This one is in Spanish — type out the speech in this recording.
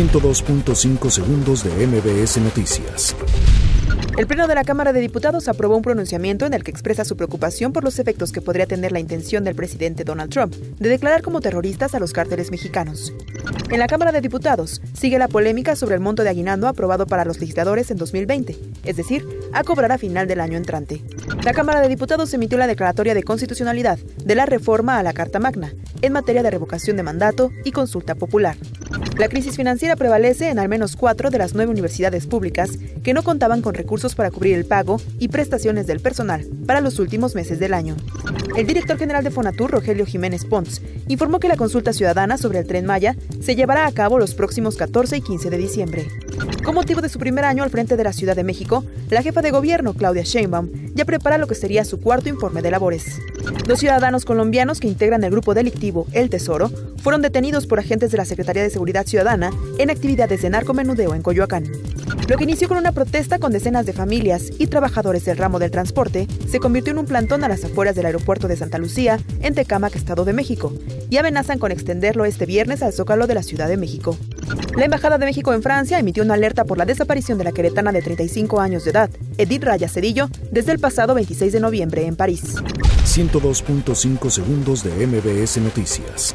102.5 segundos de MBS Noticias. El Pleno de la Cámara de Diputados aprobó un pronunciamiento en el que expresa su preocupación por los efectos que podría tener la intención del presidente Donald Trump de declarar como terroristas a los cárteles mexicanos. En la Cámara de Diputados sigue la polémica sobre el monto de aguinaldo aprobado para los legisladores en 2020, es decir, a cobrar a final del año entrante. La Cámara de Diputados emitió la declaratoria de constitucionalidad de la reforma a la Carta Magna en materia de revocación de mandato y consulta popular. La crisis financiera prevalece en al menos cuatro de las nueve universidades públicas que no contaban con recursos para cubrir el pago y prestaciones del personal para los últimos meses del año. El director general de Fonatur, Rogelio Jiménez Pons, informó que la consulta ciudadana sobre el tren Maya se llevará a cabo los próximos 14 y 15 de diciembre. Con motivo de su primer año al frente de la Ciudad de México, la jefa de gobierno, Claudia Sheinbaum, ya prepara lo que sería su cuarto informe de labores. Los ciudadanos colombianos que integran el grupo delictivo El Tesoro fueron detenidos por agentes de la Secretaría de Seguridad Ciudadana en actividades de narcomenudeo en Coyoacán. Lo que inició con una protesta con decenas de familias y trabajadores del ramo del transporte se convirtió en un plantón a las afueras del aeropuerto de Santa Lucía, en Tecámac, Estado de México, y amenazan con extenderlo este viernes al Zócalo de la Ciudad de México. La Embajada de México en Francia emitió una alerta por la desaparición de la queretana de 35 años de edad, Edith Raya Cedillo, desde el pasado 26 de noviembre en París. 102.5 segundos de MBS Noticias.